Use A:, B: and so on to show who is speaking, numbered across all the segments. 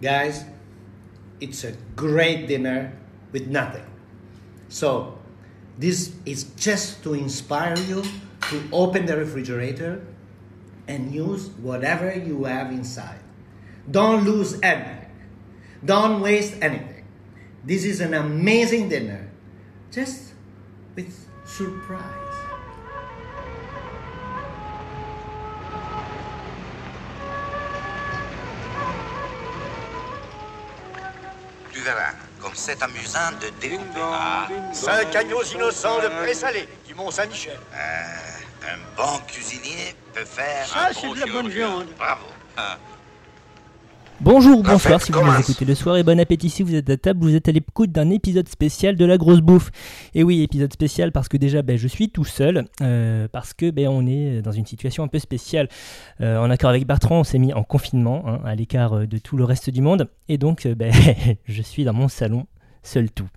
A: guys, it's a great dinner with nothing. So, this is just to inspire you to open the refrigerator and use whatever you have inside. Don't lose anything. Don't waste anything. This is an amazing dinner, just with surprise.
B: Verras, comme c'est amusant de découper. Ah,
C: Cinq agneaux innocents de présalé du Mont-Saint-Michel.
B: euh, un bon cuisinier peut faire
C: Ça,
B: un
C: c'est
B: bon
C: de la bonne viande.
B: Bravo. Ah.
D: Bonjour, bonsoir si vous nous écoutez le soir et bon appétit si vous êtes à table, vous êtes à l'écoute d'un épisode spécial de la grosse bouffe. Et oui, épisode spécial parce que déjà ben, je suis tout seul, euh, parce que ben, on est dans une situation un peu spéciale. Euh, en accord avec Bertrand, on s'est mis en confinement, hein, à l'écart euh, de tout le reste du monde, et donc ben, je suis dans mon salon. Seul tout.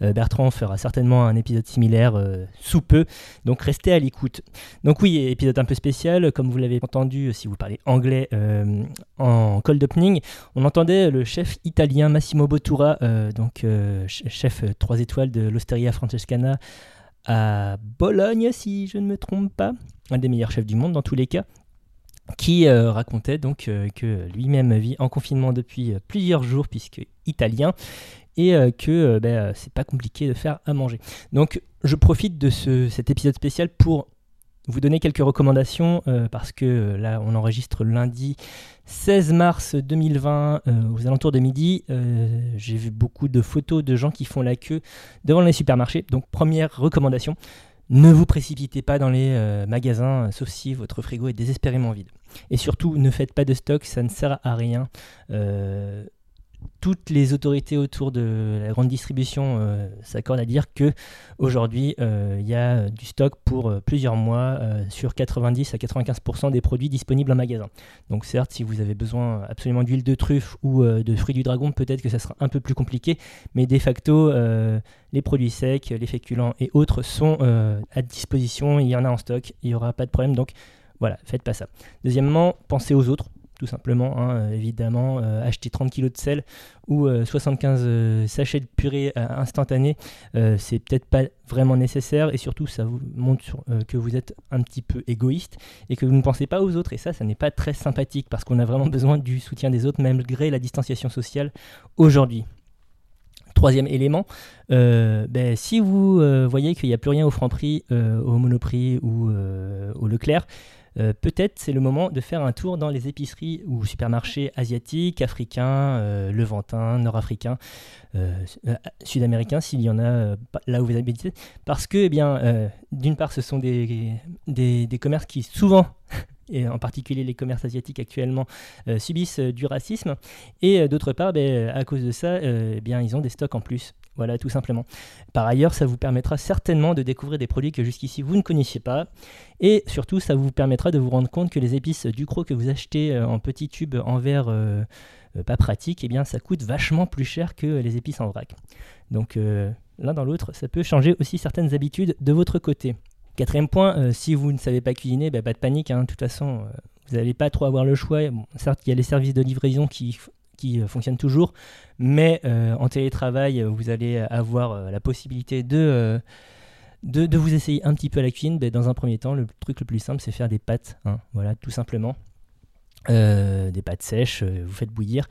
D: Euh, Bertrand fera certainement un épisode similaire euh, sous peu, donc restez à l'écoute. Donc oui, épisode un peu spécial, comme vous l'avez entendu si vous parlez anglais euh, en cold opening, on entendait le chef italien Massimo Bottura, euh, donc euh, ch- chef 3 étoiles de l'Osteria Francescana à Bologne, si je ne me trompe pas, un des meilleurs chefs du monde dans tous les cas, qui euh, racontait donc euh, que lui-même vit en confinement depuis euh, plusieurs jours, puisque italien, et euh, que euh, c'est pas compliqué de faire à manger. Donc je profite de ce- cet épisode spécial pour vous donner quelques recommandations, parce que là on enregistre lundi 16 mars 2020 euh, aux alentours de midi. J'ai vu beaucoup de photos de gens qui font la queue devant les supermarchés. Donc première recommandation, ne vous précipitez pas dans les magasins, sauf si votre frigo est désespérément vide. Et surtout, ne faites pas de stock, ça ne sert à rien. Euh, toutes les autorités autour de la grande distribution euh, s'accordent à dire que aujourd'hui euh, il y a du stock pour euh, plusieurs mois euh, sur 90 à 95% des produits disponibles en magasin. Donc certes, si vous avez besoin absolument d'huile de truffe ou euh, de fruits du dragon, peut-être que ça sera un peu plus compliqué, mais de facto, euh, les produits secs, les féculents et autres sont euh, à disposition, il y en a en stock, il n'y aura pas de problème, donc voilà, faites pas ça. Deuxièmement, pensez aux autres. Tout simplement, hein, euh, évidemment, euh, acheter 30 kg de sel ou euh, 75 euh, sachets de purée instantanée, c'est peut-être pas vraiment nécessaire et surtout ça vous montre sur- que vous êtes un petit peu égoïste et que vous ne pensez pas aux autres. Et ça, ça n'est pas très sympathique parce qu'on a vraiment besoin du soutien des autres malgré la distanciation sociale aujourd'hui. Troisième élément, ben, si vous voyez qu'il n'y a plus rien au Franprix, euh, au Monoprix ou au Leclerc, euh, peut-être c'est le moment de faire un tour dans les épiceries ou supermarchés asiatiques, africains, euh, levantins, nord-africains, euh, sud-américains, s'il y en a là où vous habitez, parce que, eh bien, d'une part, ce sont des, des commerces qui souvent, et en particulier les commerces asiatiques actuellement, euh, subissent euh, du racisme, et euh, d'autre part, ben, à cause de ça, eh bien, ils ont des stocks en plus. Voilà, tout simplement. Par ailleurs, ça vous permettra certainement de découvrir des produits que jusqu'ici vous ne connaissiez pas. Et surtout, ça vous permettra de vous rendre compte que les épices Ducrot que vous achetez en petits tubes en verre pas pratique, eh bien, ça coûte vachement plus cher que les épices en vrac. Donc, l'un dans l'autre, ça peut changer aussi certaines habitudes de votre côté. Quatrième point, euh, si vous ne savez pas cuisiner, bah, pas de panique. hein. de toute façon, euh, vous n'allez pas trop avoir le choix. Certes, il y a les services de livraison qui, euh, fonctionnent toujours, mais en télétravail, vous allez avoir la possibilité de, vous essayer un petit peu à la cuisine. Dans un premier temps, le truc le plus simple, c'est faire des pâtes. hein. voilà, tout simplement. Des pâtes sèches, vous faites bouillir.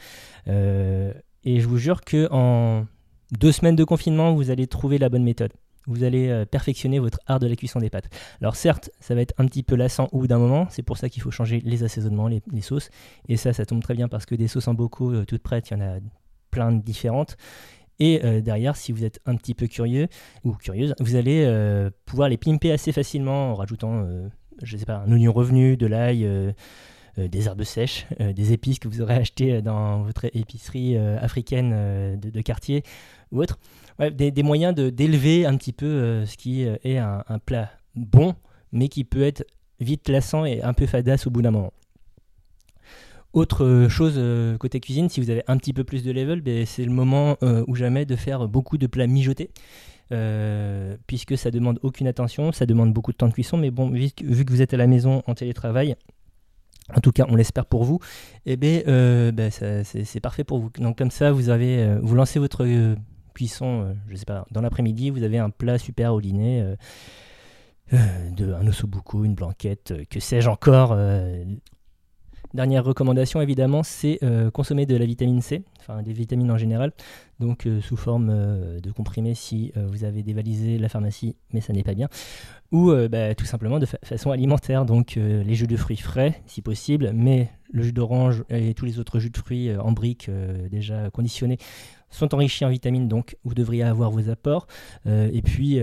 D: Et je vous jure que en deux semaines de confinement, vous allez trouver la bonne méthode. Vous allez euh, perfectionner votre art de la cuisson des pâtes. Alors certes, ça va être un petit peu lassant au bout d'un moment, c'est pour ça qu'il faut changer les assaisonnements, les, sauces. Et ça, ça tombe très bien parce que des sauces en bocaux euh, toutes prêtes, il y en a plein de différentes. Et euh, derrière, si vous êtes un petit peu curieux ou curieuse, vous allez pouvoir les pimper assez facilement en rajoutant, je sais pas, un oignon revenu, de l'ail, des herbes sèches, des épices que vous aurez achetées dans votre épicerie africaine de quartier ou autre. Des, moyens de- d'élever un petit peu euh, ce qui euh, est un, plat bon, mais qui peut être vite lassant et un peu fadasse au bout d'un moment. Autre euh, chose côté cuisine, si vous avez un petit peu plus de level, ben, c'est le moment ou jamais de faire beaucoup de plats mijotés. puisque ça demande aucune attention, ça demande beaucoup de temps de cuisson, mais bon, vu que, vous êtes à la maison en télétravail, en tout cas on l'espère pour vous, et eh euh, ben, c'est parfait pour vous. Donc comme ça, vous, avez, vous lancez votre cuisson, je sais pas, dans l'après-midi, vous avez un plat super au dîner, de, un ossobuco, une blanquette, que sais-je encore. Dernière recommandation évidemment, c'est consommer de la vitamine C, enfin des vitamines en général, donc sous forme de comprimés si vous avez dévalisé la pharmacie, mais ça n'est pas bien ou euh, bah, tout simplement de façon alimentaire. Donc euh, les jus de fruits frais, si possible, mais le jus d'orange et tous les autres jus de fruits euh, en briques déjà conditionnés sont enrichis en vitamines, donc vous devriez avoir vos apports. et puis,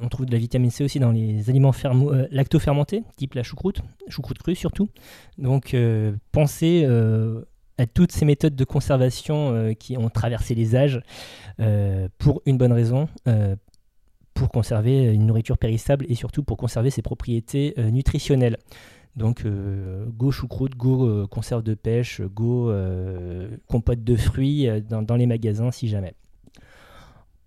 D: on trouve de la vitamine C aussi dans les aliments lacto-fermentés, type la choucroute, choucroute crue surtout. Donc, pensez à toutes ces méthodes de conservation qui ont traversé les âges pour une bonne raison, pour conserver une nourriture périssable et surtout pour conserver ses propriétés euh, nutritionnelles. Donc euh, go choucroute, go euh, conserve de pêche, go compote de fruits dans, les magasins si jamais.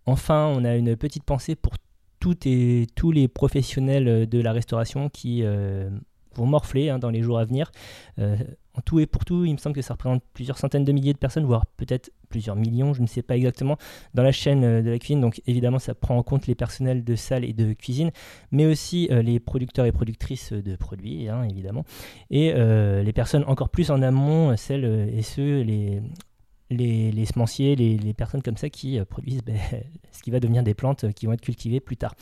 D: Enfin, on a une petite pensée pour toutes et tous les professionnels de la restauration qui vont morfler hein, dans les jours à venir en tout et pour tout, il me semble que ça représente plusieurs centaines de milliers de personnes, voire peut-être plusieurs millions, je ne sais pas exactement, dans la chaîne euh, de la cuisine. Donc évidemment, ça prend en compte les personnels de salle et de cuisine, mais aussi euh, les producteurs et productrices de produits, hein, évidemment, et euh, les personnes encore plus en amont, celles et ceux, les, les, semenciers, les, personnes comme ça qui produisent ben, ce qui va devenir des plantes qui vont être cultivées plus tard.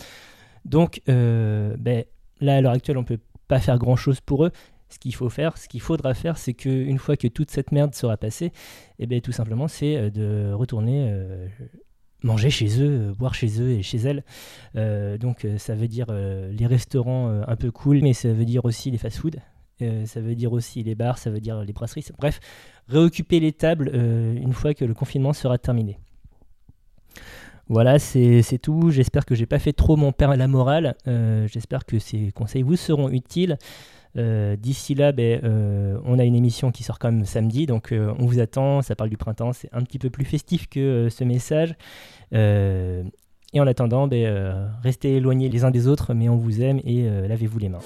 D: Donc ben, là, à l'heure actuelle, on ne peut pas faire grand-chose pour eux, ce qu'il faut faire, ce qu'il faudra faire, c'est qu'une fois que toute cette merde sera passée, eh bien, tout simplement, c'est euh, de retourner euh, manger chez eux, euh, boire chez eux et chez elles. donc, ça veut dire les restaurants un peu cool, mais ça veut dire aussi les fast-foods. ça veut dire aussi les bars, ça veut dire les brasseries. Bref, réoccuper les tables une fois que le confinement sera terminé. Voilà, c'est tout. J'espère que j'ai pas fait trop mon père à la morale. J'espère que ces conseils vous seront utiles. Euh, d'ici là, ben, euh, on a une émission qui sort quand même samedi, donc euh, on vous attend. Ça parle du printemps, c'est un petit peu plus festif que ce message. et en attendant, ben, restez éloignés les uns des autres, mais on vous aime et lavez-vous les mains.